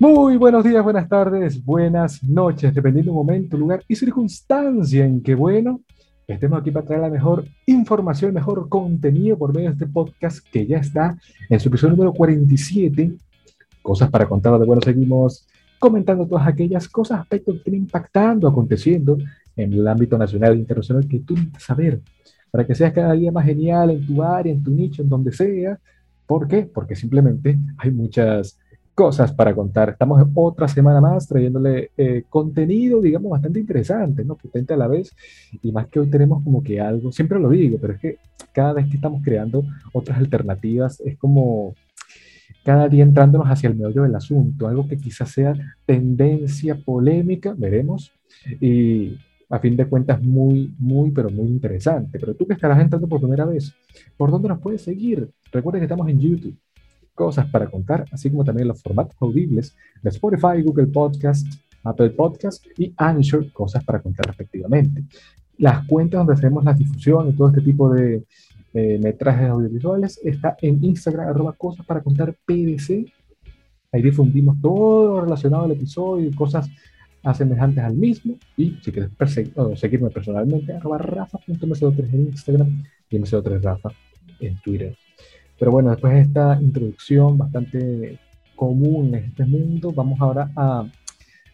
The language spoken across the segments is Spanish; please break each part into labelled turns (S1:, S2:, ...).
S1: Muy buenos días, buenas tardes, buenas noches, dependiendo del momento, lugar y circunstancia en que, bueno, estemos aquí para traer la mejor información, mejor contenido por medio de este podcast que ya está en su episodio número 47. Cosas para contar, de bueno, seguimos comentando todas aquellas cosas, aspectos que están impactando, aconteciendo en el ámbito nacional e internacional que tú necesitas saber para que seas cada día más genial en tu área, en tu nicho, en donde sea. ¿Por qué? Porque simplemente hay muchas cosas para contar. Estamos otra semana más trayéndole eh, contenido, digamos, bastante interesante, ¿no? Potente a la vez. Y más que hoy tenemos como que algo, siempre lo digo, pero es que cada vez que estamos creando otras alternativas, es como cada día entrándonos hacia el meollo del asunto, algo que quizás sea tendencia polémica, veremos. Y a fin de cuentas muy, muy, pero muy interesante. Pero tú que estarás entrando por primera vez, ¿por dónde nos puedes seguir? Recuerda que estamos en YouTube. Cosas para contar, así como también los formatos audibles de Spotify, Google Podcast, Apple Podcast y Anchor, cosas para contar respectivamente. Las cuentas donde hacemos la difusión y todo este tipo de metrajes audiovisuales está en Instagram, arroba cosas para contar PDC. Ahí difundimos todo relacionado al episodio y cosas a semejantes al mismo. Y si quieres seguirme personalmente, arroba rafa.mco3 en Instagram y mco3rafa en Twitter. Pero bueno, después de esta introducción bastante común en este mundo, vamos ahora a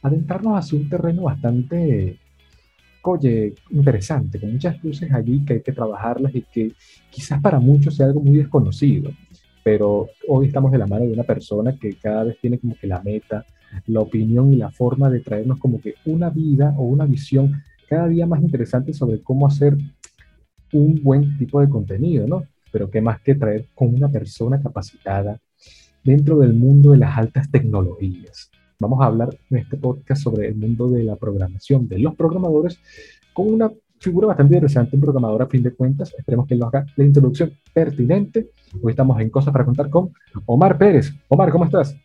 S1: adentrarnos hacia un terreno bastante, oye, interesante, con muchas luces allí que hay que trabajarlas y que quizás para muchos sea algo muy desconocido. Pero hoy estamos de la mano de una persona que cada vez tiene como que la meta, la opinión y la forma de traernos como que una vida o una visión cada día más interesante sobre cómo hacer un buen tipo de contenido, ¿no? Pero qué más que traer con una persona capacitada dentro del mundo de las altas tecnologías. Vamos a hablar en este podcast sobre el mundo de la programación, de los programadores, con una figura bastante interesante, un programador a fin de cuentas. Esperemos que él nos haga la introducción pertinente. Hoy estamos en Cosas para Contar con Omar Pérez. Omar, ¿cómo estás?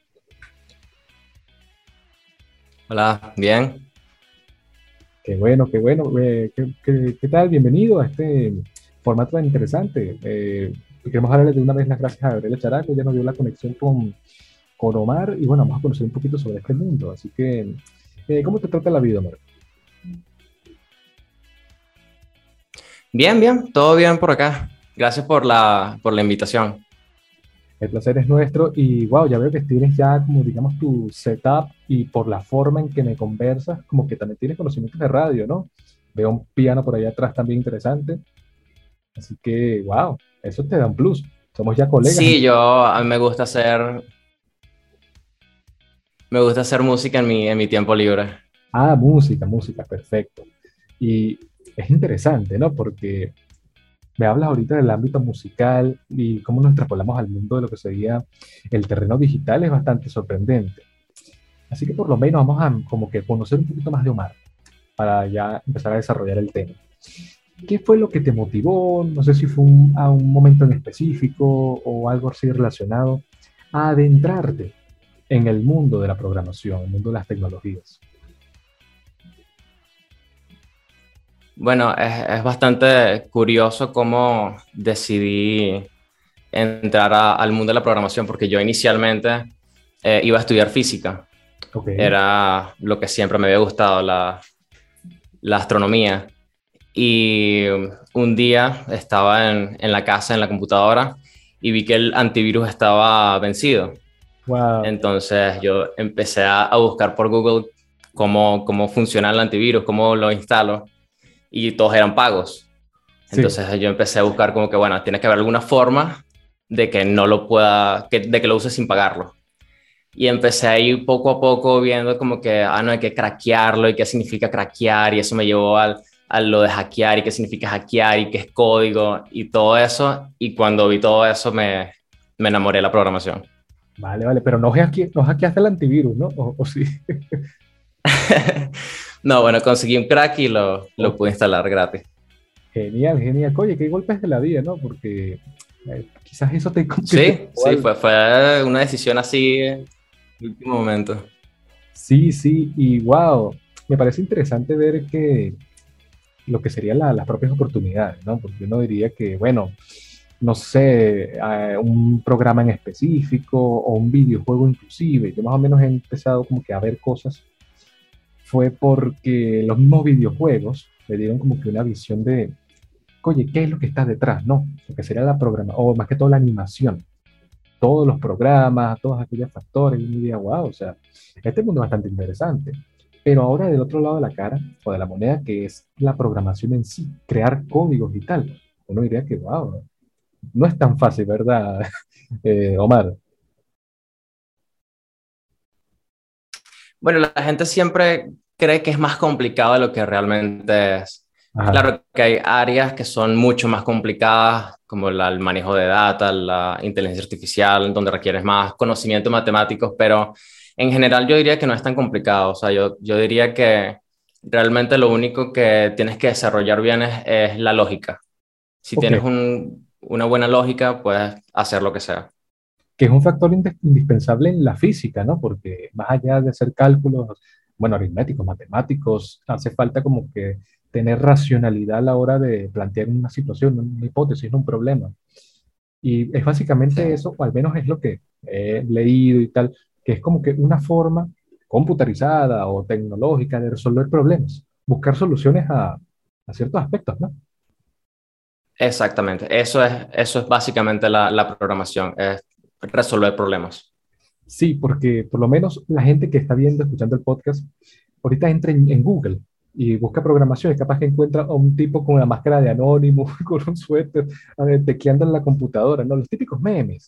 S2: Hola, bien.
S1: Qué bueno, qué bueno. Eh, ¿qué, tal? Bienvenido a este formato tan interesante. Eh, queremos darle de una vez las gracias a Gabriela Characo, ya nos dio la conexión con, con Omar y bueno, vamos a conocer un poquito sobre este mundo. Así que, eh, ¿cómo te trata la vida, Omar?
S2: Bien, bien, todo bien por acá. Gracias por la, por la invitación.
S1: El placer es nuestro y wow, ya veo que tienes ya como digamos tu setup y por la forma en que me conversas, como que también tienes conocimientos de radio, ¿no? Veo un piano por allá atrás también interesante. Así que wow, eso te da un plus. Somos ya colegas.
S2: Sí, yo a mí me gusta hacer me gusta hacer música en mi, en mi tiempo libre.
S1: Ah, música, música, perfecto. Y es interesante, ¿no? Porque me hablas ahorita del ámbito musical y cómo nos extrapolamos al mundo de lo que sería el terreno digital es bastante sorprendente. Así que por lo menos vamos a como que conocer un poquito más de Omar para ya empezar a desarrollar el tema. ¿Qué fue lo que te motivó? No sé si fue a un momento en específico o algo así relacionado a adentrarte en el mundo de la programación, el mundo de las tecnologías.
S2: Bueno, es, bastante curioso cómo decidí entrar al mundo de la programación, porque yo inicialmente eh, iba a estudiar física. Era lo que siempre me había gustado, la, la astronomía. Y un día estaba en, en, la casa, en la computadora, y vi que el antivirus estaba vencido. Entonces yo empecé a, a buscar por Google cómo, cómo funciona el antivirus, cómo lo instalo y todos eran pagos. Entonces yo empecé a buscar como que, bueno, tiene que haber alguna forma de que no lo pueda, que, de que lo use sin pagarlo. Y empecé a ir poco a poco viendo como que, ah, no, hay que craquearlo y qué significa craquear y eso me llevó al, a lo de hackear y qué significa hackear y qué es código y todo eso. Y cuando vi todo eso me, me enamoré de la programación.
S1: Vale, vale, pero no, hackeaste, no hackeaste el antivirus, ¿no? ¿O, o sí?
S2: No, bueno, conseguí un crack y lo, lo pude instalar gratis.
S1: Genial, genial. Oye, qué golpes de la vida, ¿no? Porque eh, quizás eso te...
S2: Sí, sí, fue, fue una decisión así en el último momento.
S1: Sí, sí, y wow, me parece interesante ver que lo que serían las propias oportunidades, ¿no? Porque uno diría que, bueno, no sé, eh, un programa en específico o un videojuego inclusive. Yo más o menos he empezado como que a ver cosas. Fue porque los mismos videojuegos me dieron como que una visión de, oye, ¿qué es lo que está detrás? No, lo que sería la programa, o más que todo la animación. Todos los programas, todos aquellos factores, y me diría, wow, o sea, este mundo es bastante interesante. Pero ahora del otro lado de la cara, o de la moneda, que es la programación en sí, crear códigos y tal, uno diría que, wow, no es tan fácil, ¿verdad, eh, Omar?
S2: Bueno, la gente siempre cree que es más complicado de lo que realmente es. Claro que hay áreas que son mucho más complicadas, como el manejo de data, la inteligencia artificial, donde requieres más conocimiento matemáticos, pero en general yo diría que no es tan complicado. O sea, yo, yo diría que realmente lo único que tienes que desarrollar bien es, la lógica. Si tienes una buena lógica, puedes hacer lo que sea.
S1: Que es un factor indispensable en la física, ¿no? Porque más allá de hacer cálculos, bueno, aritméticos, matemáticos, hace falta como que tener racionalidad a la hora de plantear una situación, una hipótesis, un problema. Y es básicamente eso, o al menos es lo que he leído y tal, que es como que una forma computarizada o tecnológica de resolver problemas, buscar soluciones a, a ciertos aspectos, ¿no?
S2: Exactamente, eso es, eso es básicamente la, la programación, es resolver problemas.
S1: Sí, porque por lo menos la gente que está viendo, escuchando el podcast, ahorita entra en, Google y busca programación y capaz que encuentra a un tipo con una máscara de anónimo, con un suéter, tequeando en la computadora, ¿no? Los típicos memes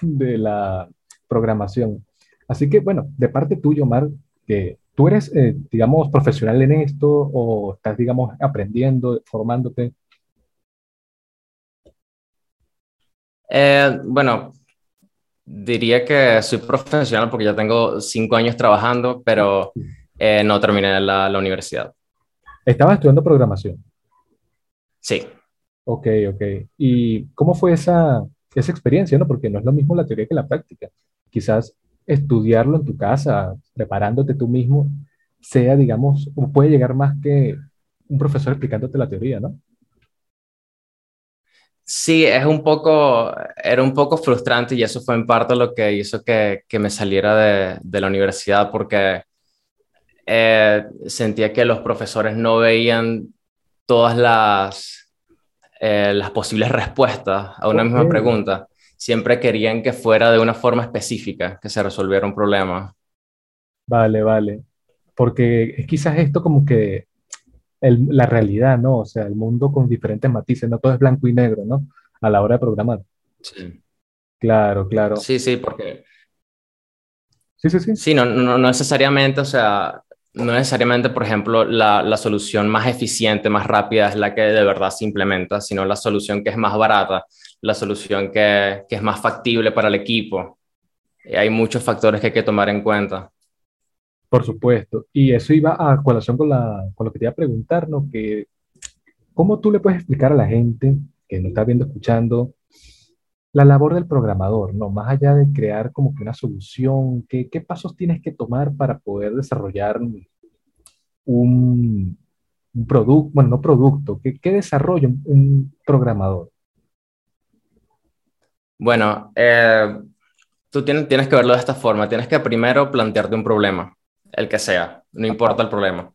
S1: de la programación. Así que, bueno, de parte tuya, Omar, que tú eres, eh, digamos, profesional en esto o estás, digamos, aprendiendo, formándote.
S2: Eh, bueno, Diría que soy profesional porque ya tengo cinco años trabajando, pero eh, no terminé la, la universidad.
S1: ¿Estabas estudiando programación?
S2: Sí.
S1: Ok, ok. ¿Y cómo fue esa, esa experiencia? ¿no? Porque no es lo mismo la teoría que la práctica. Quizás estudiarlo en tu casa, preparándote tú mismo, sea, digamos, o puede llegar más que un profesor explicándote la teoría, ¿no?
S2: Sí, es un poco, era un poco frustrante y eso fue en parte lo que hizo que, que me saliera de, de, la universidad porque eh, sentía que los profesores no veían todas las, eh, las posibles respuestas a una misma pregunta. Siempre querían que fuera de una forma específica, que se resolviera un problema.
S1: Vale, vale. Porque quizás esto como que la realidad, ¿no? O sea, el mundo con diferentes matices, no todo es blanco y negro, ¿no? A la hora de programar.
S2: Sí.
S1: Claro, claro.
S2: Sí, sí, porque...
S1: Sí, sí, sí.
S2: Sí, no, no, necesariamente, o sea, no necesariamente, por ejemplo, la, la, solución más eficiente, más rápida es la que de verdad se implementa, sino la solución que es más barata, la solución que, que es más factible para el equipo. Y hay muchos factores que hay que tomar en cuenta.
S1: Por supuesto. Y eso iba a colación con, la, con lo que te iba a preguntar, ¿no? Que, ¿cómo tú le puedes explicar a la gente que nos está viendo, escuchando, la labor del programador, ¿no? Más allá de crear como que una solución, ¿qué, qué pasos tienes que tomar para poder desarrollar un, un producto, bueno, no producto, ¿qué, qué desarrolla un, programador?
S2: Bueno, eh, tú tienes, tienes que verlo de esta forma. Tienes que primero plantearte un problema el que sea, no importa el problema.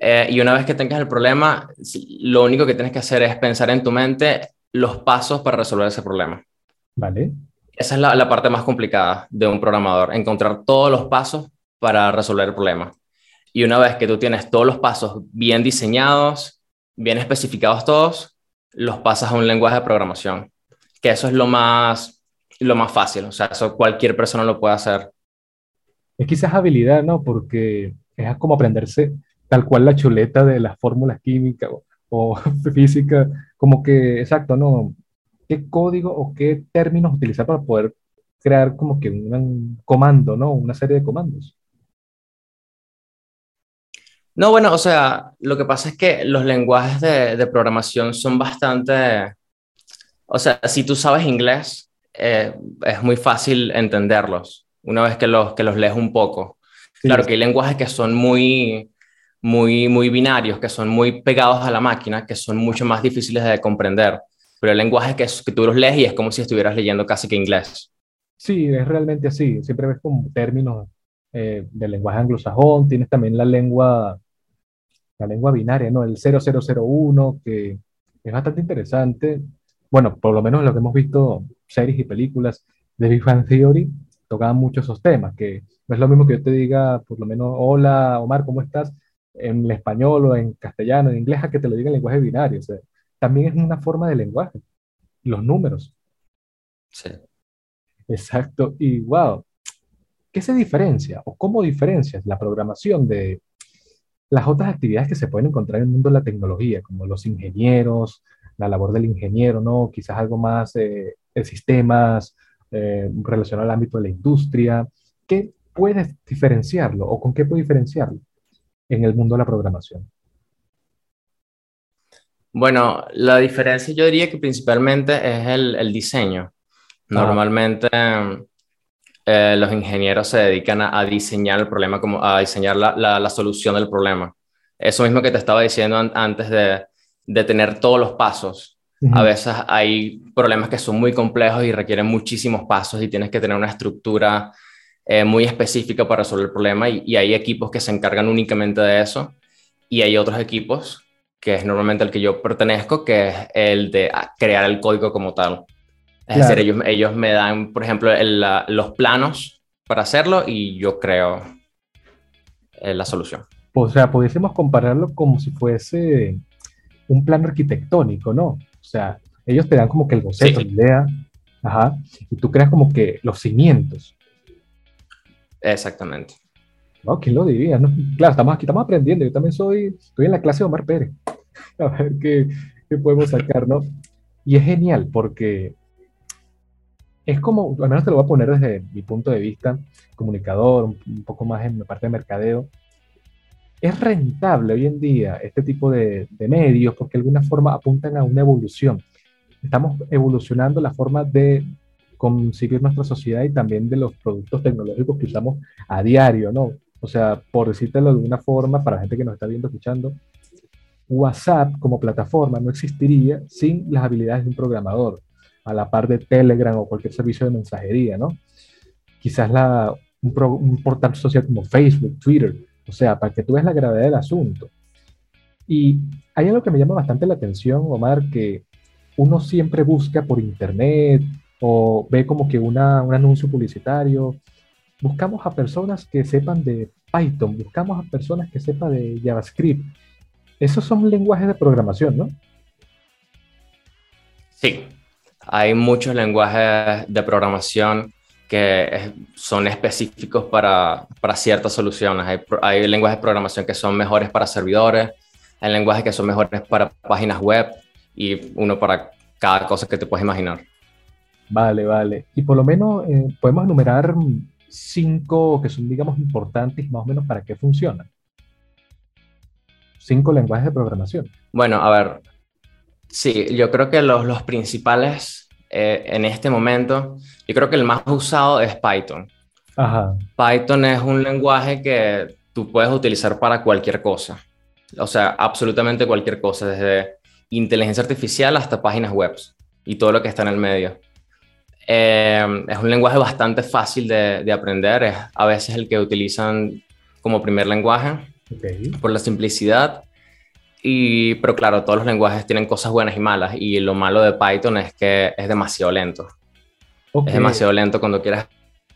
S2: Eh, y una vez que tengas el problema, lo único que tienes que hacer es pensar en tu mente los pasos para resolver ese problema.
S1: Vale.
S2: Esa es la, la parte más complicada de un programador, encontrar todos los pasos para resolver el problema. Y una vez que tú tienes todos los pasos bien diseñados, bien especificados todos, los pasas a un lenguaje de programación, que eso es lo más, lo más fácil, o sea, eso cualquier persona lo puede hacer
S1: es quizás habilidad, ¿no? Porque es como aprenderse tal cual la chuleta de las fórmulas químicas o, física, como que, exacto, ¿no? ¿Qué código o qué términos utilizar para poder crear como que un comando, ¿no? Una serie de comandos.
S2: No, bueno, o sea, lo que pasa es que los lenguajes de, programación son bastante, o sea, si tú sabes inglés, eh, es muy fácil entenderlos una vez que los, que los lees un poco. Claro que hay lenguajes que son muy, muy, muy binarios, que son muy pegados a la máquina, que son mucho más difíciles de comprender. pero el lenguaje que, es, que tú los lees y es como si estuvieras leyendo casi que inglés.
S1: Sí, es realmente así. Siempre ves como términos eh, del lenguaje anglosajón. Tienes también la lengua, la lengua binaria, ¿no? El 0001, que es bastante interesante. Bueno, por lo menos lo que hemos visto, series y películas de Big Bang Theory, tocaban mucho esos temas, que no es lo mismo que yo te diga, por lo menos, hola Omar, ¿cómo estás? En español o en castellano, en inglés, a que te lo diga en lenguaje binario. O sea, también es una forma de lenguaje, los números.
S2: Sí.
S1: Exacto. Y wow, ¿qué se diferencia o cómo diferencias la programación de las otras actividades que se pueden encontrar en el mundo de la tecnología, como los ingenieros, la labor del ingeniero, ¿no? Quizás algo más eh, de sistemas eh, relacionado al ámbito de la industria. ¿Qué puedes diferenciarlo o con qué puedes diferenciarlo en el mundo de la programación?
S2: Bueno, la diferencia yo diría que principalmente es el, el diseño. Normalmente eh, los ingenieros se dedican a, diseñar el problema, como a diseñar la, la, solución del problema. Eso mismo que te estaba diciendo antes de, de, tener todos los pasos. A veces hay problemas que son muy complejos y requieren muchísimos pasos y tienes que tener una estructura eh, muy específica para resolver el problema y, y, hay equipos que se encargan únicamente de eso y hay otros equipos, que es normalmente el que yo pertenezco, que es el de crear el código como tal. Es decir, ellos, ellos me dan, por ejemplo, los planos para hacerlo y yo creo eh, la solución.
S1: O sea, pudiésemos compararlo como si fuese un plano arquitectónico, ¿no? O sea, ellos te dan como que el boceto, la idea, ajá, y tú creas como que los cimientos.
S2: Exactamente.
S1: No, ¿quién lo diría? No? Claro, estamos aquí, estamos aprendiendo. Yo también soy, estoy en la clase de Omar Pérez. A ver qué, qué podemos sacar, ¿no? Y es genial porque es como, al menos te lo voy a poner desde mi punto de vista, comunicador, un, poco más en la parte de mercadeo, es rentable hoy en día este tipo de, medios porque de alguna forma apuntan a una evolución. Estamos evolucionando la forma de conseguir nuestra sociedad y también de los productos tecnológicos que usamos a diario, ¿no? O sea, por decírtelo de una forma, para la gente que nos está viendo, escuchando, WhatsApp como plataforma no existiría sin las habilidades de un programador a la par de Telegram o cualquier servicio de mensajería, ¿no? Quizás la, un, portal social como Facebook, Twitter, o sea, para que tú veas la gravedad del asunto. Y hay algo que me llama bastante la atención, Omar, que uno siempre busca por internet o ve como que una, un anuncio publicitario. Buscamos a personas que sepan de Python, buscamos a personas que sepan de JavaScript. Esos son lenguajes de programación, ¿no?
S2: Sí, hay muchos lenguajes de programación que son específicos para, para ciertas soluciones. Hay, hay, lenguajes de programación que son mejores para servidores, hay lenguajes que son mejores para páginas web y uno para cada cosa que te puedes imaginar.
S1: Vale, vale. Y por lo menos eh, podemos enumerar cinco que son, digamos, importantes más o menos para qué funcionan. Cinco lenguajes de programación.
S2: Bueno, a ver, Sí, yo creo que los, los principales eh, en este momento, yo creo que el más usado es Python. Ajá. Python es un lenguaje que tú puedes utilizar para cualquier cosa. O sea, absolutamente cualquier cosa, desde inteligencia artificial hasta páginas web y todo lo que está en el medio. Eh, es un lenguaje bastante fácil de, de, aprender, es a veces el que utilizan como primer lenguaje por la simplicidad y, pero claro, todos los lenguajes tienen cosas buenas y malas. Y lo malo de Python es que es demasiado lento. Es demasiado lento cuando quieres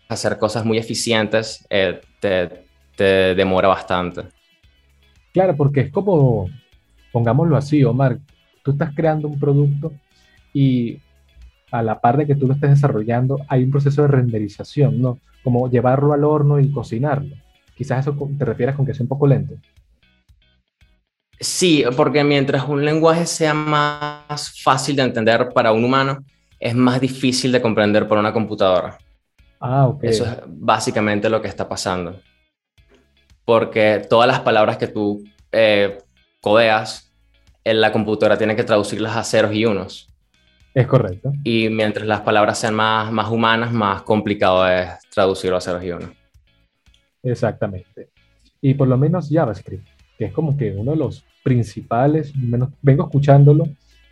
S2: hacer cosas muy eficientes, eh, te, te, demora bastante.
S1: Claro, porque es como, pongámoslo así, Omar, tú estás creando un producto y a la par de que tú lo estés desarrollando, hay un proceso de renderización, ¿no? Como llevarlo al horno y cocinarlo. Quizás eso te refieres con que es un poco lento.
S2: Sí, porque mientras un lenguaje sea más fácil de entender para un humano, es más difícil de comprender por una computadora.
S1: Ah, ok.
S2: Eso es básicamente lo que está pasando. Porque todas las palabras que tú eh, codeas, en la computadora tiene que traducirlas a ceros y unos.
S1: Es correcto.
S2: Y mientras las palabras sean más, más humanas, más complicado es traducirlo a ceros y unos.
S1: Exactamente. Y por lo menos JavaScript, que es como que uno de los principales, menos, vengo escuchándolo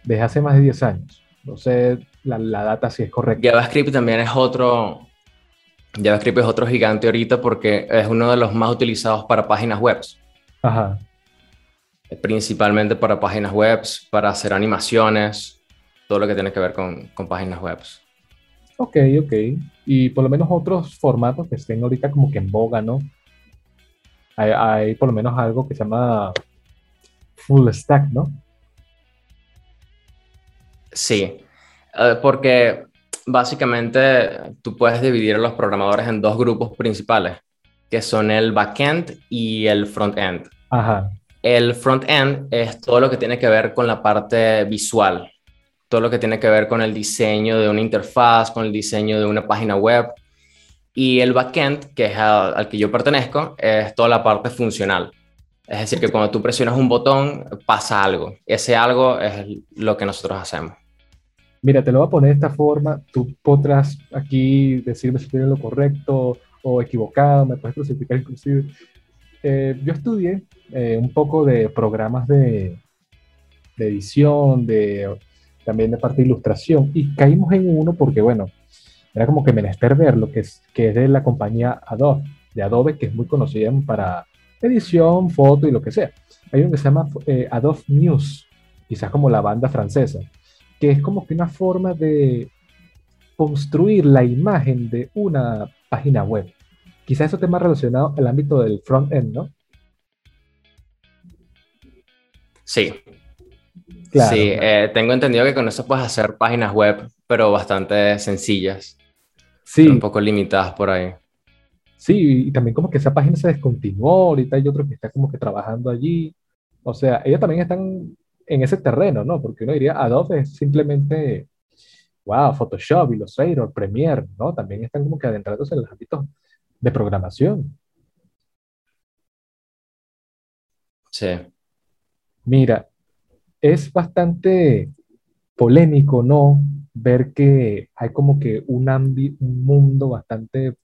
S1: desde hace más de 10 años. No sé la, la data si es correcta.
S2: JavaScript también es otro, JavaScript es otro gigante ahorita porque es uno de los más utilizados para páginas web.
S1: Ajá.
S2: Principalmente para páginas web, para hacer animaciones, todo lo que tiene que ver con, con páginas web.
S1: Ok, ok. Y por lo menos otros formatos que estén ahorita como que en boga, ¿no? Hay, hay por lo menos algo que se llama full stack, ¿no?
S2: Sí, eh, porque básicamente tú puedes dividir a los programadores en dos grupos principales, que son el backend y el frontend.
S1: Ajá.
S2: El frontend es todo lo que tiene que ver con la parte visual, todo lo que tiene que ver con el diseño de una interfaz, con el diseño de una página web. Y el backend, que es al, que yo pertenezco, es toda la parte funcional. Es decir, que cuando tú presionas un botón, pasa algo. Ese algo es lo que nosotros hacemos
S1: mira, te lo voy a poner de esta forma, tú podrás aquí decirme si en lo correcto o equivocado, me puedes crucificar inclusive. Eh, yo estudié eh, un poco de programas de, de, edición, de, también de parte de ilustración, y caímos en uno porque, bueno, era como que menester ver lo que es, que es de la compañía Adobe, de Adobe, que es muy conocida para edición, foto y lo que sea. Hay uno que se llama eh, Adobe News, quizás como la banda francesa que es como que una forma de construir la imagen de una página web. Quizás eso esté más relacionado al ámbito del front-end, ¿no?
S2: Sí. sí, eh, tengo entendido que con eso puedes hacer páginas web, pero bastante sencillas.
S1: Sí.
S2: Un poco limitadas por ahí.
S1: Sí, y también como que esa página se descontinuó, ahorita hay otro que está como que trabajando allí. O sea, ellos también están en ese terreno, ¿no? Porque uno diría, Adobe es simplemente, wow, Photoshop, Illustrator, Premiere, ¿no? También están como que adentrándose en los ámbitos de programación.
S2: Sí.
S1: Mira, es bastante polémico, ¿no? Ver que hay como que un, un mundo bastante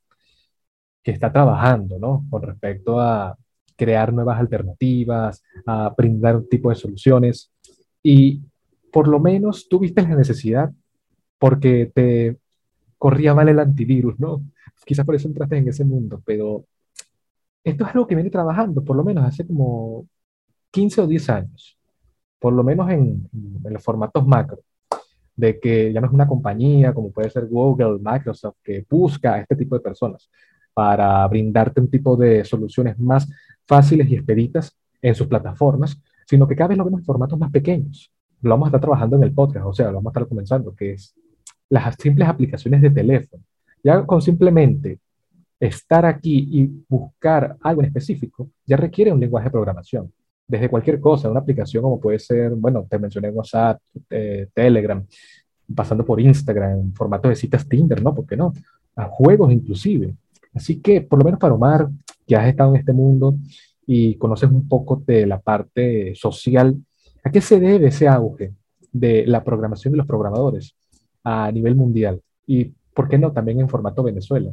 S1: que está trabajando, ¿no? Con respecto a crear nuevas alternativas, a brindar un tipo de soluciones. Y por lo menos tuviste la necesidad porque te corría mal el antivirus, ¿no? Quizás por eso entraste en ese mundo, pero esto es algo que viene trabajando por lo menos hace como 15 o 10 años, por lo menos en, en los formatos macro, de que ya no es una compañía como puede ser Google, Microsoft, que busca a este tipo de personas para brindarte un tipo de soluciones más fáciles y expeditas en sus plataformas, sino que cada vez lo vemos en formatos más pequeños. Lo vamos a estar trabajando en el podcast, o sea, lo vamos a estar comenzando, que es las simples aplicaciones de teléfono. Ya con simplemente estar aquí y buscar algo en específico, ya requiere un lenguaje de programación. Desde cualquier cosa, una aplicación como puede ser, bueno, te mencioné WhatsApp, eh, Telegram, pasando por Instagram, en formato de citas Tinder, ¿no? ¿Por qué no? A juegos inclusive. Así que, por lo menos para Omar, que has estado en este mundo y conoces un poco de la parte social, ¿a qué se debe ese auge de la programación de los programadores a nivel mundial? Y, ¿por qué no, también en formato Venezuela?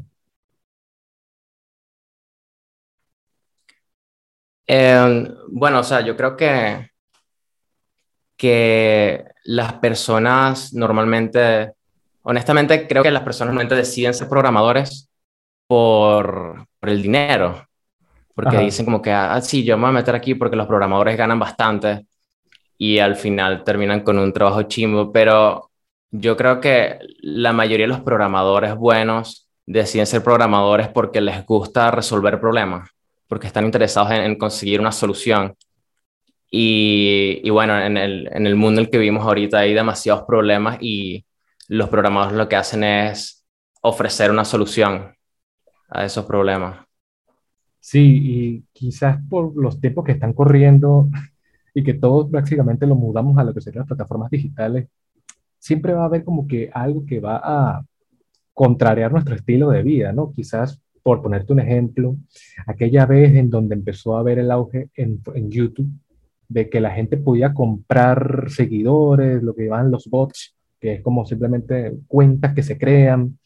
S2: Em, bueno, o sea, yo creo que, que las personas normalmente, honestamente, creo que las personas normalmente deciden ser programadores por, el dinero. Porque dicen como que, ah, sí, yo me voy a meter aquí porque los programadores ganan bastante y al final terminan con un trabajo chimbo. Pero yo creo que la mayoría de los programadores buenos deciden ser programadores porque les gusta resolver problemas, porque están interesados en, conseguir una solución. Y, y bueno, en el, en el mundo en el que vivimos ahorita hay demasiados problemas y los programadores lo que hacen es ofrecer una solución a esos problemas.
S1: Sí, y quizás por los tiempos que están corriendo y que todos prácticamente lo mudamos a lo que serían las plataformas digitales, siempre va a haber como que algo que va a contrariar nuestro estilo de vida, ¿no? Quizás, por ponerte un ejemplo, aquella vez en donde empezó a haber el auge en, YouTube de que la gente podía comprar seguidores, lo que llaman los bots, que es como simplemente cuentas que se crean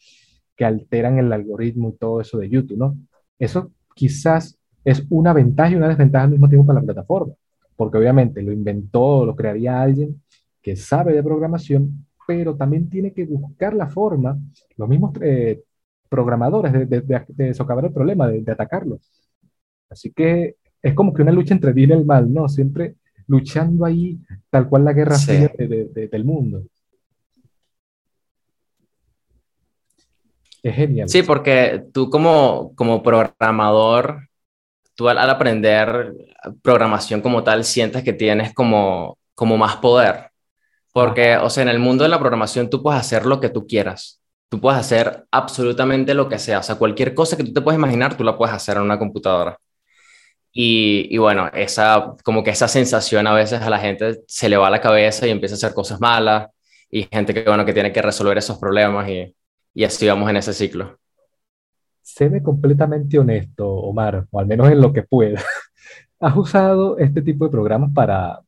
S1: que alteran el algoritmo y todo eso de YouTube, ¿no? Eso quizás es una ventaja y una desventaja al mismo tiempo para la plataforma, porque obviamente lo inventó, lo crearía alguien que sabe de programación, pero también tiene que buscar la forma, los mismos eh, programadores, de, de, socavar el problema, de, atacarlo. Así que es como que una lucha entre bien y el mal, ¿no? Siempre luchando ahí, tal cual la guerra fría del mundo. Es genial.
S2: Sí, porque tú como, como programador, tú al, aprender programación como tal, sientes que tienes como, como más poder. Porque, o sea, en el mundo de la programación tú puedes hacer lo que tú quieras. Tú puedes hacer absolutamente lo que sea. O sea, cualquier cosa que tú te puedas imaginar, tú la puedes hacer en una computadora. Y, y, bueno, esa, como que esa sensación a veces a la gente se le va a la cabeza y empieza a hacer cosas malas. Y gente que, bueno, que tiene que resolver esos problemas. Y, y así vamos en ese ciclo.
S1: Séme completamente honesto, Omar, o al menos en lo que pueda. ¿Has usado este tipo de programas para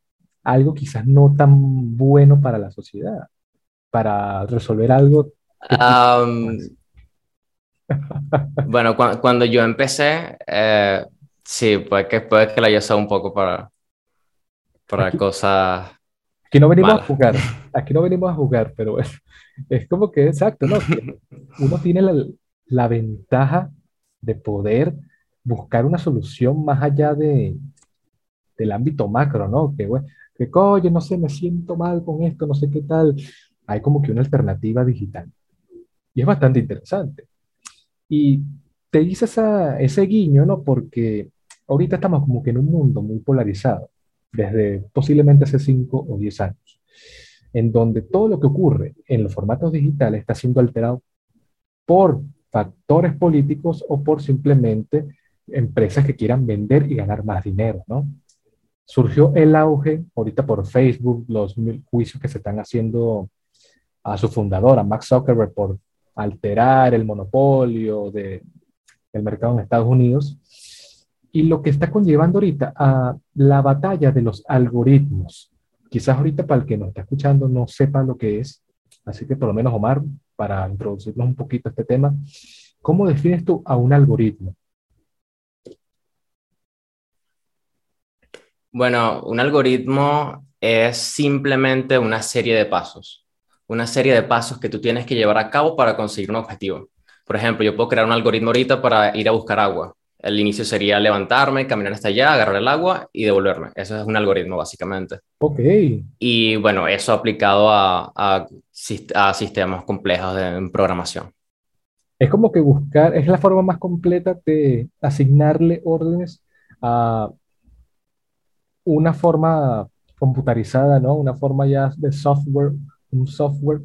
S1: algo quizás no tan bueno para la sociedad? Para resolver algo.
S2: bueno, cuando yo empecé, eh, sí, puede que, puede que la haya un poco para, para cosas.
S1: Aquí no venimos a jugar, aquí no venimos a jugar, pero es, es como que exacto, ¿no? uno tiene la, la, ventaja de poder buscar una solución más allá de, del ámbito macro, ¿no? Que, bueno, que coño, no sé, me siento mal con esto, no sé qué tal. Hay como que una alternativa digital. Y es bastante interesante. Y te hice esa, ese guiño, ¿no? Porque ahorita estamos como que en un mundo muy polarizado, desde posiblemente hace 5 o 10 años en donde todo lo que ocurre en los formatos digitales está siendo alterado por factores políticos o por simplemente empresas que quieran vender y ganar más dinero, ¿no? Surgió el auge ahorita por Facebook, los juicios que se están haciendo a su fundadora, Max Zuckerberg, por alterar el monopolio de, del mercado en Estados Unidos. Y lo que está conllevando ahorita a la batalla de los algoritmos. Quizás ahorita para el que nos está escuchando no sepa lo que es, así que por lo menos Omar, para introducirnos un poquito a este tema, ¿cómo defines tú a un algoritmo?
S2: Bueno, un algoritmo es simplemente una serie de pasos, una serie de pasos que tú tienes que llevar a cabo para conseguir un objetivo. Por ejemplo, yo puedo crear un algoritmo ahorita para ir a buscar agua. El inicio sería levantarme, caminar hasta allá, agarrar el agua y devolverme. Eso es un algoritmo, básicamente.
S1: Ok.
S2: Y bueno, eso aplicado a, a, sistemas complejos de programación.
S1: Es como que buscar, es la forma más completa de asignarle órdenes a una forma computarizada, ¿no? Una forma ya de software, un software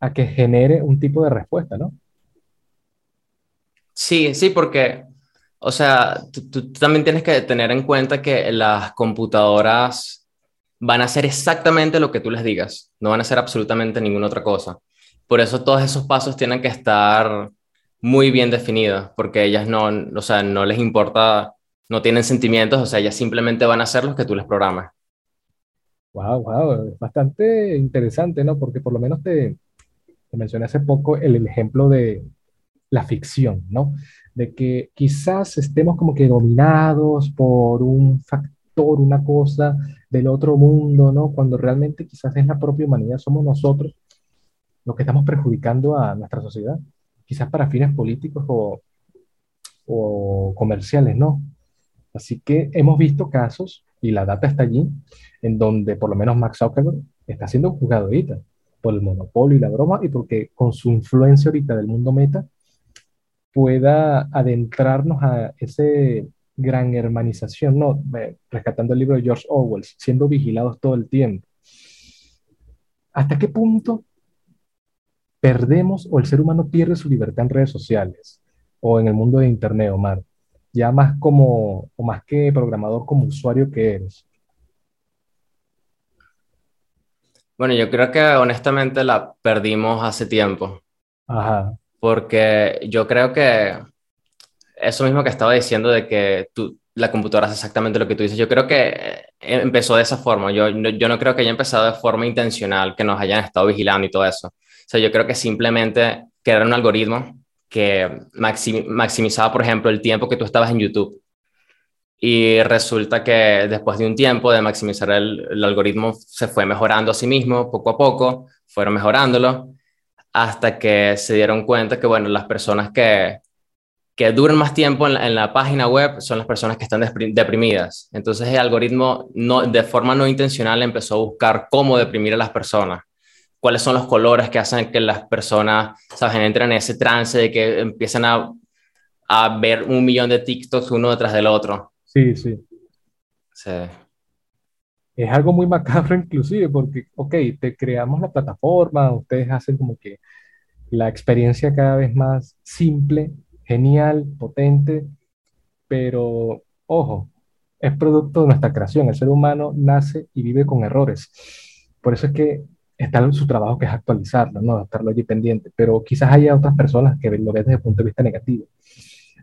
S1: a que genere un tipo de respuesta, ¿no?
S2: Sí, sí, porque o sea, tú, también tienes que tener en cuenta que las computadoras van a hacer exactamente lo que tú les digas, no van a hacer absolutamente ninguna otra cosa. Por eso todos esos pasos tienen que estar muy bien definidos, porque ellas no, o sea, no les importa, no tienen sentimientos, o sea, ellas simplemente van a hacer lo que tú les programas.
S1: Wow, wow, es bastante interesante, ¿no? Porque por lo menos te, te mencioné hace poco el, el ejemplo de la ficción, ¿no? de que quizás estemos como que dominados por un factor, una cosa del otro mundo, ¿no? Cuando realmente quizás es la propia humanidad, somos nosotros los que estamos perjudicando a nuestra sociedad, quizás para fines políticos o, o comerciales, ¿no? Así que hemos visto casos, y la data está allí, en donde por lo menos Max Zuckerberg está siendo juzgado ahorita por el monopolio y la broma, y porque con su influencia ahorita del mundo meta, pueda adentrarnos a ese gran hermanización, ¿no? Rescatando el libro de George Orwell, siendo vigilados todo el tiempo. ¿Hasta qué punto perdemos o el ser humano pierde su libertad en redes sociales o en el mundo de Internet, Omar? Ya más como, o más que programador, como usuario que eres.
S2: Bueno, yo creo que honestamente la perdimos hace tiempo.
S1: Ajá
S2: porque yo creo que eso mismo que estaba diciendo de que tú, la computadora hace exactamente lo que tú dices, yo creo que eh, empezó de esa forma, yo, yo no creo que haya empezado de forma intencional, que nos hayan estado vigilando y todo eso. O sea, yo creo que simplemente era un algoritmo que maximizaba, por ejemplo, el tiempo que tú estabas en YouTube. Y resulta que después de un tiempo de maximizar el, algoritmo se fue mejorando a sí mismo poco a poco, fueron mejorándolo hasta que se dieron cuenta que, bueno, las personas que, que duran más tiempo en la, página web son las personas que están deprimidas. Entonces el algoritmo no, de forma no intencional empezó a buscar cómo deprimir a las personas, cuáles son los colores que hacen que las personas ¿sabes? entren en ese trance de que empiezan a, a ver un millón de TikToks uno detrás del otro.
S1: Sí, sí. Sí. Es algo muy macabro inclusive porque, ok, te creamos la plataforma, ustedes hacen como que la experiencia cada vez más simple genial, potente, pero ojo, es producto de nuestra creación. El ser humano nace y vive con errores. Por eso es que está su trabajo que es actualizarlo, ¿no? estarlo allí pendiente, pero quizás haya otras personas que lo ven desde el punto de vista negativo.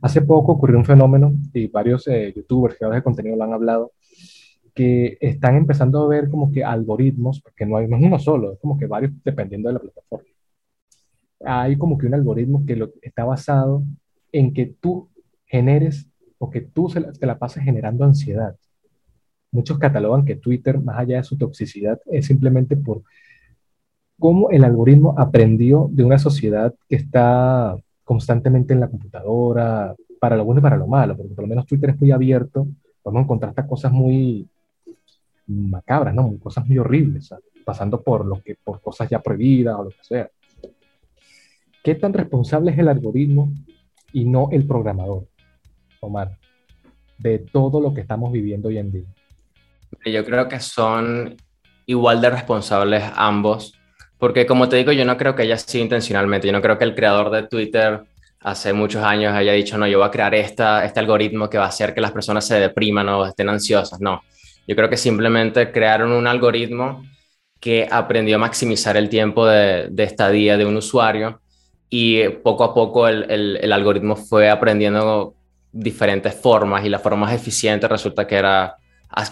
S1: Hace poco ocurrió un fenómeno, y varios eh, youtubers, creadores de contenido lo han hablado, que están empezando a ver como que algoritmos, porque no hay no uno solo, es como que varios dependiendo de la plataforma. Hay como que un algoritmo que lo, está basado en que tú generes o que tú se te la pases generando ansiedad. Muchos catalogan que Twitter, más allá de su toxicidad, es simplemente por cómo el algoritmo aprendió de una sociedad que está constantemente en la computadora, para lo bueno y para lo malo, porque por lo menos Twitter es muy abierto, podemos encontrar estas cosas muy macabras, ¿no? Cosas muy horribles, pasando por, lo que, por cosas ya prohibidas o lo que sea. ¿Qué tan responsable es el algoritmo y no el programador, Omar, de todo lo que estamos viviendo hoy en día?
S2: Yo creo que son igual de responsables ambos, porque como te digo, yo no creo que haya sido intencionalmente, yo no creo que el creador de Twitter hace muchos años haya dicho, no, yo voy a crear esta, este algoritmo que va a hacer que las personas se depriman o estén ansiosas, no. Yo creo que simplemente crearon un algoritmo que aprendió a maximizar el tiempo de, de estadía de un usuario y poco a poco el, el, algoritmo fue aprendiendo diferentes formas y la forma más eficiente resulta que era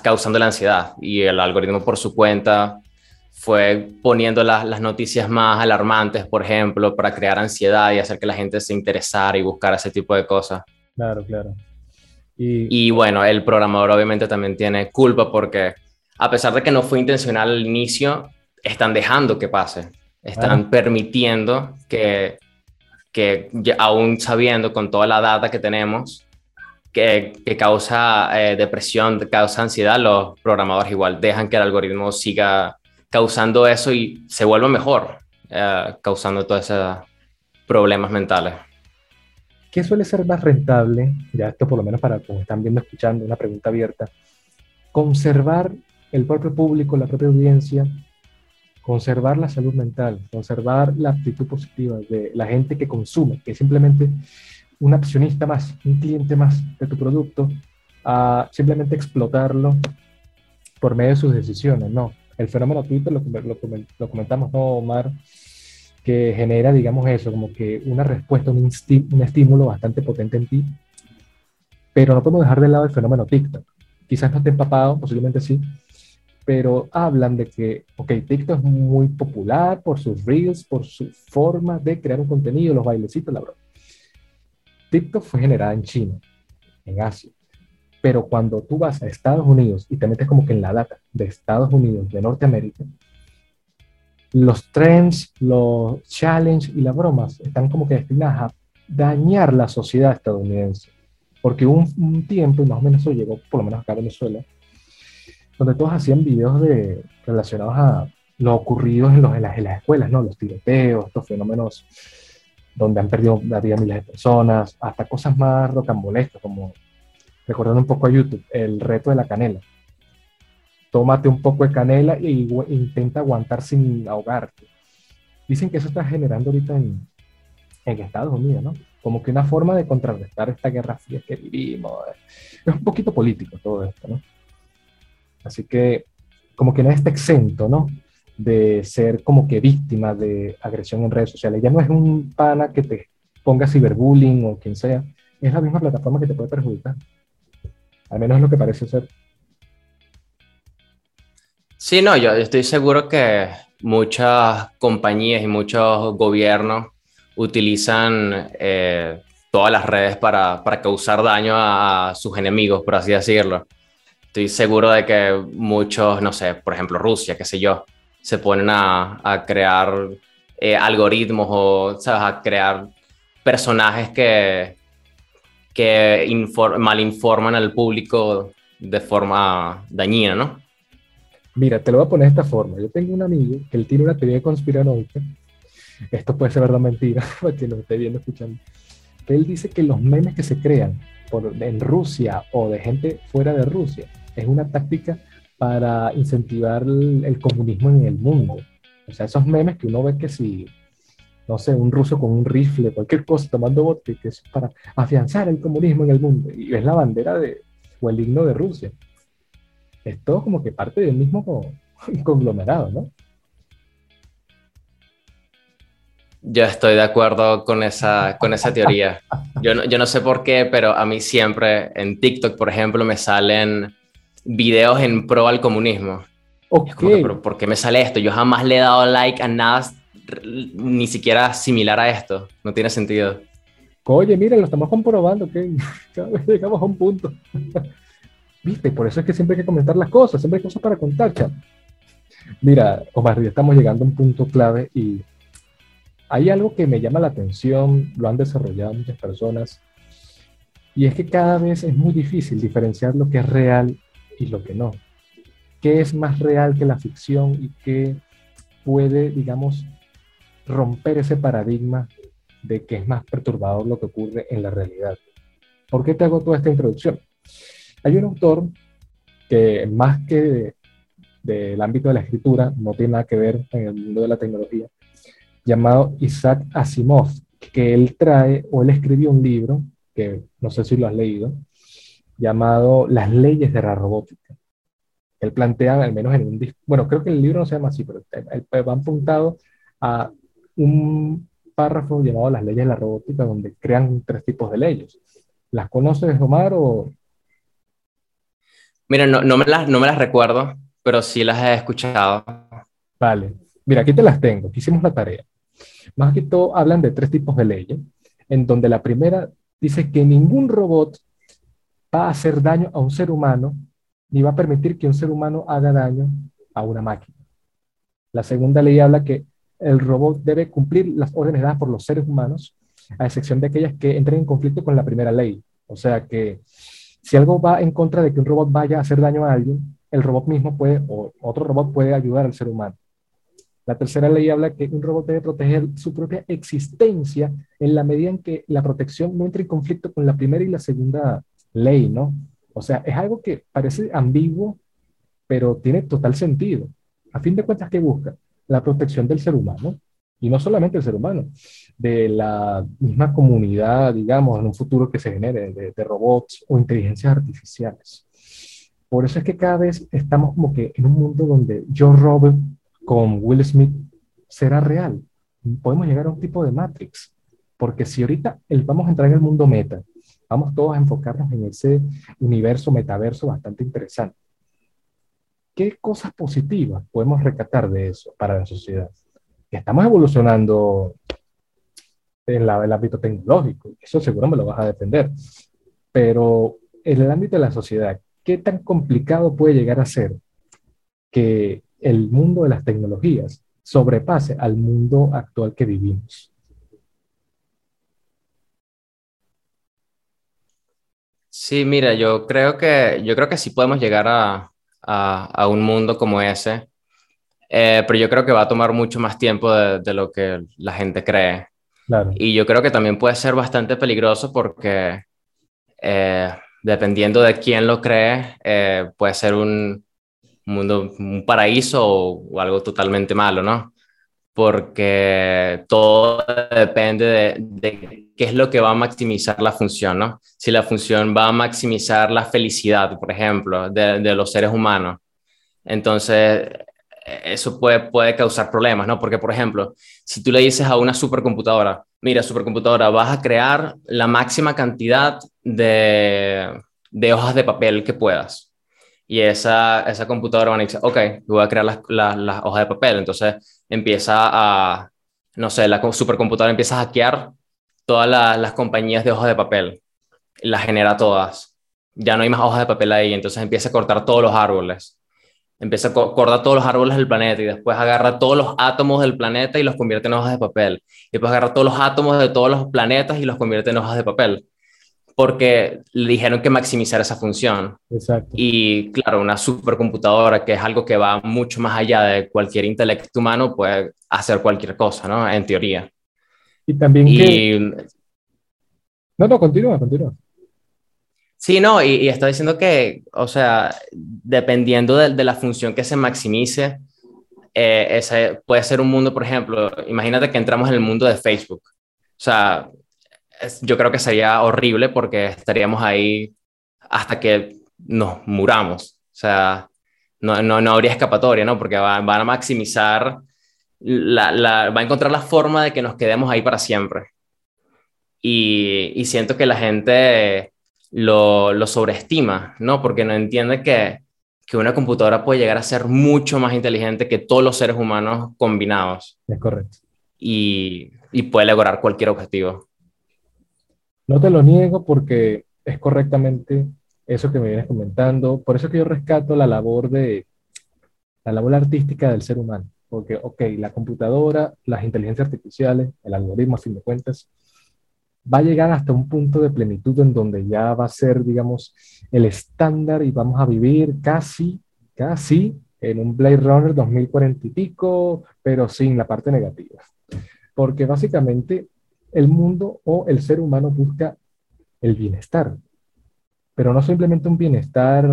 S2: causando la ansiedad. Y el algoritmo por su cuenta fue poniendo las, las noticias más alarmantes, por ejemplo, para crear ansiedad y hacer que la gente se interesara y buscara ese tipo de cosas.
S1: Claro, claro.
S2: Y, y bueno, el programador obviamente también tiene culpa porque a pesar de que no fue intencional al inicio, están dejando que pase, están permitiendo que que aún sabiendo con toda la data que tenemos, que, que causa eh, depresión, causa ansiedad, los programadores igual dejan que el algoritmo siga causando eso y se vuelva mejor, eh, causando todos esos problemas mentales.
S1: ¿Qué suele ser más rentable? Ya esto por lo menos para como están viendo, escuchando, una pregunta abierta. Conservar el propio público, la propia audiencia, conservar la salud mental, conservar la actitud positiva de la gente que consume, que es simplemente un accionista más, un cliente más de tu producto, a simplemente explotarlo por medio de sus decisiones, no. El fenómeno Twitter lo, lo, comentamos, ¿no, Omar? Que genera, digamos, eso, como que una respuesta, un, un estímulo bastante potente en ti, pero no podemos dejar de lado el fenómeno TikTok. Quizás no esté empapado, posiblemente sí, pero hablan de que, ok, TikTok es muy popular por sus reels, por su forma de crear un contenido, los bailecitos, la broma. TikTok fue generada en China, en Asia, pero cuando tú vas a Estados Unidos y te metes como que en la data de Estados Unidos, de Norteamérica, los trends, los challenges y las bromas están como que destinadas a dañar la sociedad estadounidense. Porque un, un tiempo, y más o menos eso llegó por lo menos acá a Venezuela, donde todos hacían videos de, relacionados a lo ocurrido en, los, en, las, escuelas, ¿no? Los tiroteos, estos fenómenos donde han perdido la vida miles de personas, hasta cosas más rocambolescas, como recordando un poco a YouTube, el reto de la canela. Tómate un poco de canela e intenta aguantar sin ahogarte. Dicen que eso está generando ahorita en, en Estados Unidos, ¿no? Como que una forma de contrarrestar esta guerra fría que vivimos. Es un poquito político todo esto, ¿no? Así que como que no está exento, ¿no? De ser como que víctima de agresión en redes sociales. Ya no es un pana que te ponga ciberbullying o quien sea, es la misma plataforma que te puede perjudicar. Al menos lo que parece ser.
S2: Sí, no, yo estoy seguro que muchas compañías y muchos gobiernos utilizan eh, todas las redes para, para, causar daño a sus enemigos, por así decirlo estoy seguro de que muchos, no sé, por ejemplo Rusia, qué sé yo, se ponen a, crear eh, algoritmos o ¿sabes? a crear personajes que, que malinforman al público de forma dañina, ¿no?
S1: Mira, te lo voy a poner de esta forma. Yo tengo un amigo que él tiene una teoría conspiranoica. Esto puede ser verdad o mentira, que lo esté viendo, escuchando. Que él dice que los memes que se crean por, en Rusia o de gente fuera de Rusia es una táctica para incentivar el, comunismo en el mundo. O sea, esos memes que uno ve que si, no sé, un ruso con un rifle, cualquier cosa, tomando bote, que es para afianzar el comunismo en el mundo. Y es la bandera de, o el himno de Rusia. Es todo como que parte del mismo conglomerado, ¿no?
S2: Yo estoy de acuerdo con esa, con esa teoría. Yo no, yo no sé por qué, pero a mí siempre en TikTok, por ejemplo, me salen videos en pro al comunismo.
S1: Okay.
S2: pero ¿por qué me sale esto? Yo jamás le he dado like a nada ni siquiera similar a esto. No tiene sentido.
S1: Oye, mira, lo estamos comprobando, que cada vez llegamos a un punto. ¿Viste? Por eso es que siempre hay que comentar las cosas, siempre hay cosas para contar, chat. Mira, Omar, ya estamos llegando a un punto clave y hay algo que me llama la atención, lo han desarrollado muchas personas, y es que cada vez es muy difícil diferenciar lo que es real y lo que no. ¿Qué es más real que la ficción y qué puede, digamos, romper ese paradigma de que es más perturbador lo que ocurre en la realidad? ¿Por qué te hago toda esta introducción? Hay un autor que más que del ámbito de la escritura, no tiene nada que ver en el mundo de la tecnología, llamado Isaac Asimov, que él trae o él escribió un libro, que no sé si lo has leído, llamado Las leyes de la robótica. Él plantea, al menos en un bueno, creo que el libro no se llama así, pero va apuntado a un párrafo llamado Las leyes de la robótica, donde crean tres tipos de leyes. ¿Las conoces, Omar? O...
S2: Mira, no, no, me las, no me las recuerdo, pero sí las he escuchado.
S1: Vale. Mira, aquí te las tengo. hicimos la tarea. Más que todo, hablan de tres tipos de leyes, en donde la primera dice que ningún robot va a hacer daño a un ser humano, ni va a permitir que un ser humano haga daño a una máquina. La segunda ley habla que el robot debe cumplir las órdenes dadas por los seres humanos, a excepción de aquellas que entren en conflicto con la primera ley. O sea que si algo va en contra de que un robot vaya a hacer daño a alguien, el robot mismo puede, o otro robot puede ayudar al ser humano. La tercera ley habla que un robot debe proteger su propia existencia en la medida en que la protección no entre en conflicto con la primera y la segunda ley, ¿no? O sea, es algo que parece ambiguo, pero tiene total sentido. A fin de cuentas, ¿qué busca? La protección del ser humano, y no solamente del ser humano, de la misma comunidad, digamos, en un futuro que se genere de, robots o inteligencias artificiales. Por eso es que cada vez estamos como que en un mundo donde Joe Robert con Will Smith será real. Podemos llegar a un tipo de Matrix, porque si ahorita vamos a entrar en el mundo meta, Vamos todos a enfocarnos en ese universo metaverso bastante interesante. ¿Qué cosas positivas podemos recatar de eso para la sociedad? Estamos evolucionando en, el ámbito tecnológico, eso seguro me lo vas a defender, pero en el ámbito de la sociedad, ¿qué tan complicado puede llegar a ser que el mundo de las tecnologías sobrepase al mundo actual que vivimos?
S2: Sí, mira, yo creo que, yo creo que sí podemos llegar a, a, un mundo como ese, eh, pero yo creo que va a tomar mucho más tiempo de, lo que la gente cree. Y yo creo que también puede ser bastante peligroso porque eh, dependiendo de quién lo cree, eh, puede ser un mundo, un paraíso o, algo totalmente malo, ¿no? Porque todo depende de, de qué es lo que va a maximizar la función, ¿no? Si la función va a maximizar la felicidad, por ejemplo, de, los seres humanos, entonces eso puede, puede causar problemas, ¿no? Porque, por ejemplo, si tú le dices a una supercomputadora, mira, supercomputadora, vas a crear la máxima cantidad de, de hojas de papel que puedas. Y esa, esa computadora va a decir, ok, voy a crear las, las, las hojas de papel. Entonces empieza a, no sé, la supercomputadora empieza a hackear todas las compañías de hojas de papel, las genera todas. Ya no hay más hojas de papel ahí, entonces empieza a cortar todos los árboles. empieza a cortar todos los árboles del planeta y después agarra todos los átomos del planeta y los convierte en hojas de papel. Y después agarra todos los átomos de todos los planetas y los convierte en hojas de papel. Porque le dijeron que maximizar esa función.
S1: Exacto.
S2: Y claro, una supercomputadora, que es algo que va mucho más allá de cualquier intelecto humano, puede hacer cualquier cosa, ¿no? En teoría.
S1: Y también que... No, no, continúa, continúa.
S2: Sí, no, y, y está diciendo que, o sea, dependiendo de, la función que se maximice, eh, ese puede ser un mundo, por ejemplo, imagínate que entramos en el mundo de Facebook. O sea, yo creo que sería horrible porque estaríamos ahí hasta que nos muramos. O sea, no, no, no habría escapatoria, ¿no? Porque van, a maximizar, la, la, va a encontrar la forma de que nos quedemos ahí para siempre. Y, y siento que la gente lo, sobreestima, ¿no? Porque no entiende que, una computadora puede llegar a ser mucho más inteligente que todos los seres humanos combinados.
S1: Es correcto.
S2: Y, puede lograr cualquier objetivo.
S1: No te lo niego porque es correctamente eso que me vienes comentando. Por eso que yo rescato la labor de la labor artística del ser humano. Porque, ok, la computadora, las inteligencias artificiales, el algoritmo, a fin de cuentas, va a llegar hasta un punto de plenitud en donde ya va a ser, digamos, el estándar y vamos a vivir casi, casi en un Blade Runner 2040 y pico, pero sin la parte negativa. Porque básicamente el mundo o el ser humano busca el bienestar, pero no simplemente un bienestar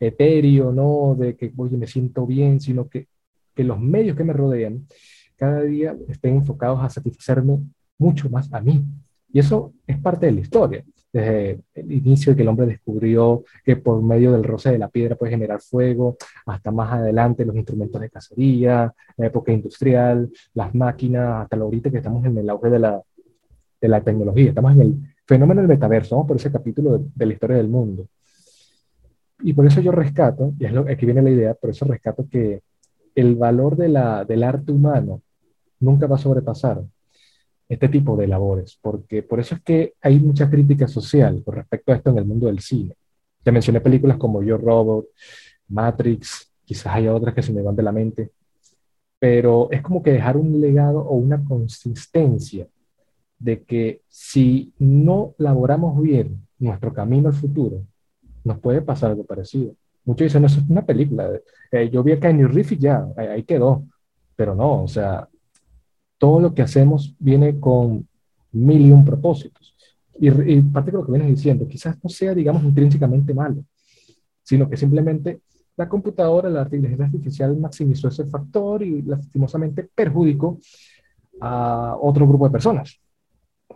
S1: etéreo, ¿no? De que, oye, me siento bien, sino que, que los medios que me rodean cada día estén enfocados a satisfacerme mucho más a mí. Y eso es parte de la historia. Desde el inicio de que el hombre descubrió que por medio del roce de la piedra puede generar fuego, hasta más adelante los instrumentos de cacería, la época industrial, las máquinas, hasta ahorita que estamos en el auge de la, de la tecnología, estamos en el fenómeno del metaverso, vamos por ese capítulo de, la historia del mundo. Y por eso yo rescato, y es lo, aquí viene la idea, por eso rescato que el valor del arte humano nunca va a sobrepasar este tipo de labores, porque por eso es que hay mucha crítica social con respecto a esto en el mundo del cine. Ya mencioné películas como Yo Robot, Matrix, quizás haya otras que se me van de la mente, pero es como que dejar un legado o una consistencia de que si no laboramos bien nuestro camino al futuro, nos puede pasar algo parecido. Muchos dicen, no, eso es una película. Eh, yo vi a Kenny Reeves y ya, ahí quedó. Pero no, o sea, todo lo que hacemos viene con mil y un propósitos. Y, parte de lo que vienes diciendo, quizás no sea, digamos, intrínsecamente malo, sino que simplemente la computadora, la inteligencia artificial maximizó ese factor y lastimosamente perjudicó a otro grupo de personas.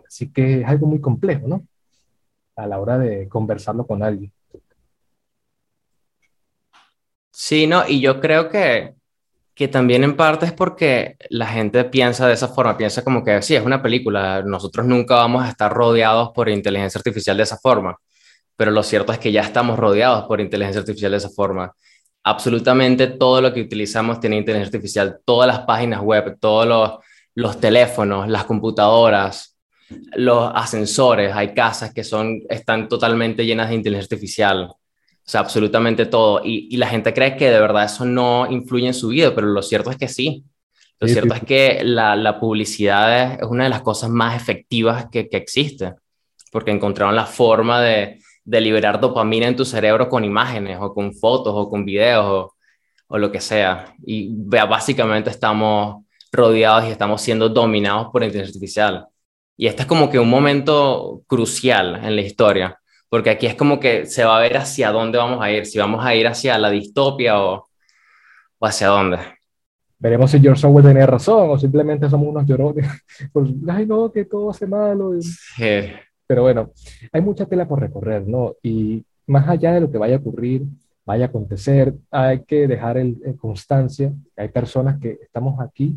S1: Así que es algo muy complejo, ¿no? A la hora de conversarlo con alguien.
S2: Sí, no, y yo creo que que también en parte es porque la gente piensa de esa forma, piensa como que sí, es una película, nosotros nunca vamos a estar rodeados por inteligencia artificial de esa forma, pero lo cierto es que ya estamos rodeados por inteligencia artificial de esa forma. Absolutamente todo lo que utilizamos tiene inteligencia artificial, todas las páginas web, todos los, los teléfonos, las computadoras, los ascensores, hay casas que son, están totalmente llenas de inteligencia artificial o sea, absolutamente todo. Y, la gente cree que de verdad eso no influye en su vida, pero lo cierto es que sí. Lo cierto es que la, publicidad es, una de las cosas más efectivas que, existe, porque encontraron la forma de, liberar dopamina en tu cerebro con imágenes o con fotos o con videos o, o lo que sea. Y básicamente estamos rodeados y estamos siendo dominados por inteligencia artificial. Y este es como que un momento crucial en la historia porque aquí es como que se va a ver hacia dónde vamos a ir, si vamos a ir hacia la distopia o, o hacia dónde.
S1: Veremos si George Orwell tenía razón o simplemente somos unos llorones. Pues, ay, no, que todo hace malo. Pero bueno, hay mucha tela por recorrer, ¿no? Y más allá de lo que vaya a ocurrir, vaya a acontecer, hay que dejar en constancia hay personas que estamos aquí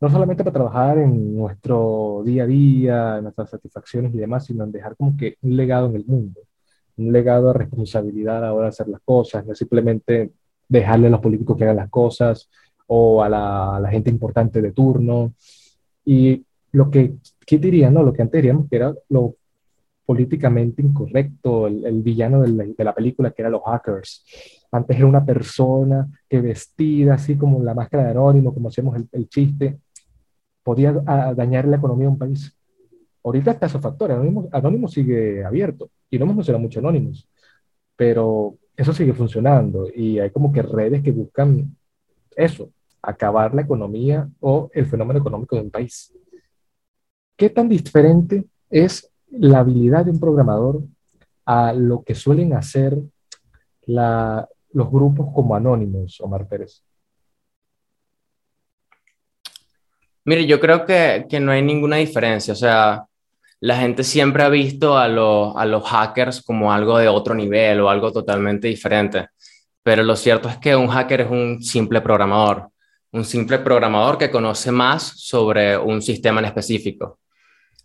S1: no solamente para trabajar en nuestro día a día, en nuestras satisfacciones y demás, sino en dejar como que un legado en el mundo, un legado de responsabilidad a la hora de hacer las cosas, no simplemente dejarle a los políticos que hagan las cosas o a la, gente importante de turno. Y lo que, ¿qué diría? No? Lo que antes diríamos que era lo políticamente incorrecto, el, villano de la, película que eran los hackers. Antes era una persona que vestida así como la máscara de Anónimo, como hacemos el chiste, podía dañar la economía de un país. Ahorita está esos factores. Anónimo, sigue abierto y no hemos mencionado mucho Anónimos, pero eso sigue funcionando y hay como que redes que buscan eso, acabar la economía o el fenómeno económico de un país. ¿Qué tan diferente es la habilidad de un programador a lo que suelen hacer los grupos como Anónimos, Omar Pérez?
S2: Mire, yo creo que, que, no hay ninguna diferencia. O sea, la gente siempre ha visto a, a los hackers como algo de otro nivel o algo totalmente diferente. Pero lo cierto es que un hacker es un simple programador, un simple programador que conoce más sobre un sistema en específico.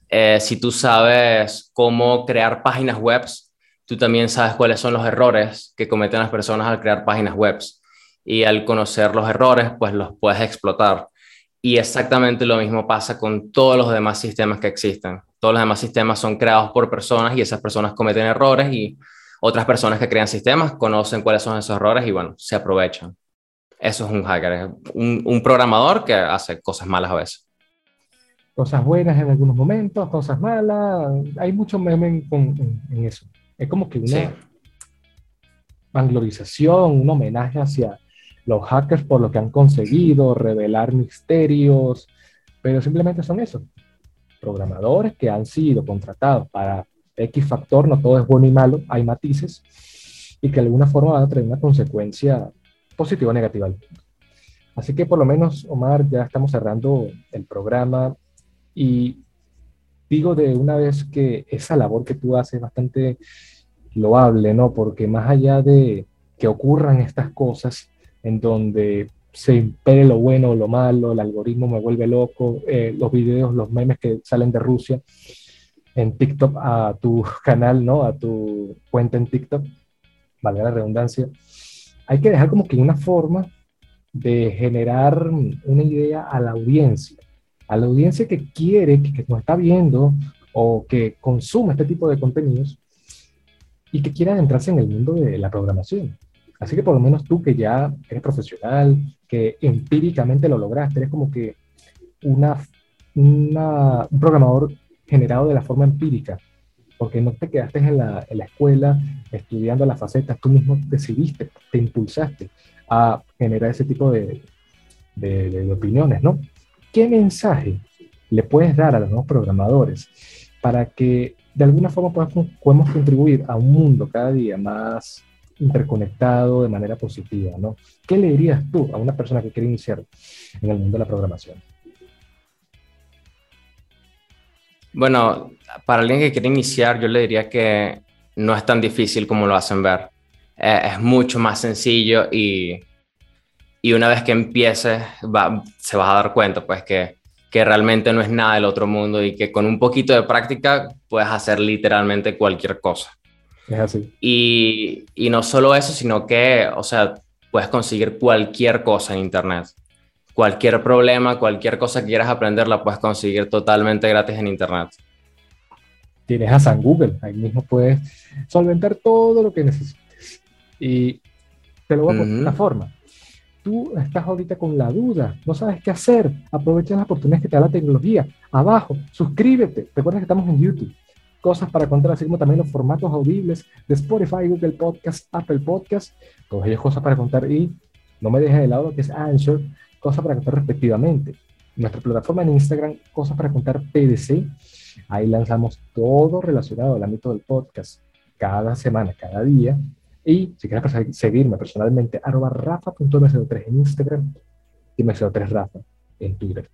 S2: Eh, si tú sabes cómo crear páginas web, tú también sabes cuáles son los errores que cometen las personas al crear páginas web. Y al conocer los errores, pues los puedes explotar. Y exactamente lo mismo pasa con todos los demás sistemas que existen. Todos los demás sistemas son creados por personas y esas personas cometen errores y otras personas que crean sistemas conocen cuáles son esos errores y bueno, se aprovechan. Eso es un hacker, un, un programador que hace cosas malas a veces.
S1: Cosas buenas en algunos momentos, cosas malas. Hay mucho meme en, en, eso. Es como que una vanglorización, un homenaje hacia los hackers por lo que han conseguido, revelar misterios, pero simplemente son eso, programadores que han sido contratados para X factor, no todo es bueno y malo, hay matices, y que de alguna forma van a traer una consecuencia positiva o negativa. Así que por lo menos, Omar, ya estamos cerrando el programa y digo de una vez que esa labor que tú haces es bastante loable, ¿no? Porque más allá de que ocurran estas cosas, en donde se impere lo bueno o lo malo, el algoritmo me vuelve loco, eh, los videos, los memes que salen de Rusia en TikTok a tu canal, ¿no? A tu cuenta en TikTok, valga la redundancia, hay que dejar como que una forma de generar una idea a la audiencia, a la audiencia que quiere, que, que nos está viendo o que consume este tipo de contenidos y que quiera adentrarse en el mundo de la programación. Así que por lo menos tú que ya eres profesional, que empíricamente lo lograste, eres como que una, una, un programador generado de la forma empírica, porque no te quedaste en la, en la escuela estudiando las facetas, tú mismo decidiste, te impulsaste a generar ese tipo de, de, de, opiniones, ¿no? ¿Qué mensaje le puedes dar a los nuevos programadores para que de alguna forma podamos, podamos contribuir a un mundo cada día más interconectado de manera positiva, ¿no? ¿Qué le dirías tú a una persona que quiere iniciar en el mundo de la programación?
S2: Bueno, para alguien que quiere iniciar, yo le diría que no es tan difícil como lo hacen ver. Eh, es mucho más sencillo y, y una vez que empieces se vas a dar cuenta pues que, que realmente no es nada del otro mundo y que con un poquito de práctica puedes hacer literalmente cualquier cosa.
S1: Es así.
S2: Y, y no solo eso, sino que, o sea, puedes conseguir cualquier cosa en Internet. Cualquier problema, cualquier cosa que quieras aprender, la puedes conseguir totalmente gratis en Internet.
S1: Tienes a San Google, ahí mismo puedes solventar todo lo que necesites. Y te lo voy a poner de una forma. Tú estás ahorita con la duda, no sabes qué hacer, aprovecha las oportunidades que te da la tecnología. Abajo, suscríbete. Recuerda que estamos en YouTube cosas para contar, así como también los formatos audibles de Spotify, Google Podcast, Apple Podcast, todas ellas cosas para contar y no me dejes de lado que es Answer, cosas para contar respectivamente. Nuestra plataforma en Instagram, cosas para contar PDC, ahí lanzamos todo relacionado al ámbito del podcast cada semana, cada día. Y si quieres seguirme personalmente, arroba rafa.mco3 en Instagram y mco3 rafa en Twitter.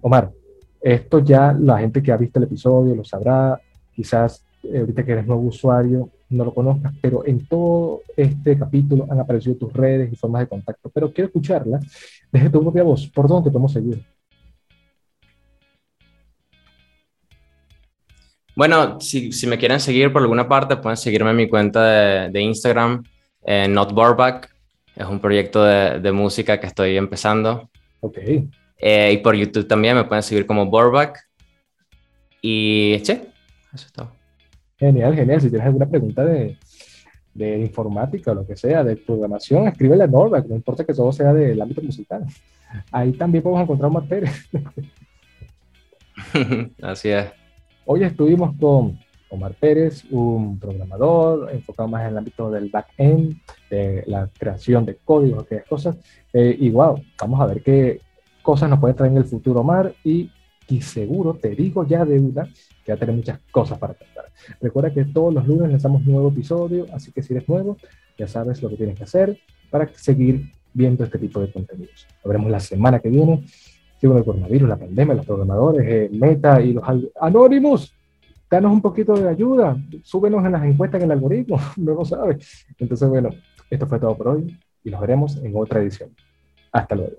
S1: Omar, esto ya la gente que ha visto el episodio lo sabrá, Quizás eh, ahorita que eres nuevo usuario no lo conozcas, pero en todo este capítulo han aparecido tus redes y formas de contacto. Pero quiero escucharla desde tu propia voz. ¿Por dónde podemos seguir?
S2: Bueno, si, si, me quieren seguir por alguna parte, pueden seguirme en mi cuenta de, de Instagram, eh, Not Es un proyecto de, de, música que estoy empezando.
S1: Ok.
S2: Eh, y por YouTube también me pueden seguir como Borback. Y, che, eso
S1: Genial, genial. Si tienes alguna pregunta de, de informática o lo que sea, de programación, escríbele a Norbert, no importa que todo sea del ámbito musical. Ahí también podemos encontrar un Pérez.
S2: Así es.
S1: Hoy estuvimos con Omar Pérez, un programador enfocado más en el ámbito del back-end, de la creación de códigos, aquellas cosas. Eh, y wow, vamos a ver qué cosas nos puede traer en el futuro Omar y, y seguro, te digo ya de una, que va a tener muchas cosas para contar. Recuerda que todos los lunes lanzamos nuevo episodio, así que si eres nuevo, ya sabes lo que tienes que hacer para seguir viendo este tipo de contenidos. Lo veremos la semana que viene. Sí, el coronavirus, la pandemia, los programadores, eh, Meta y los anónimos. Danos un poquito de ayuda, súbenos en las encuestas en el algoritmo, no lo sabes. Entonces, bueno, esto fue todo por hoy y nos veremos en otra edición. Hasta luego.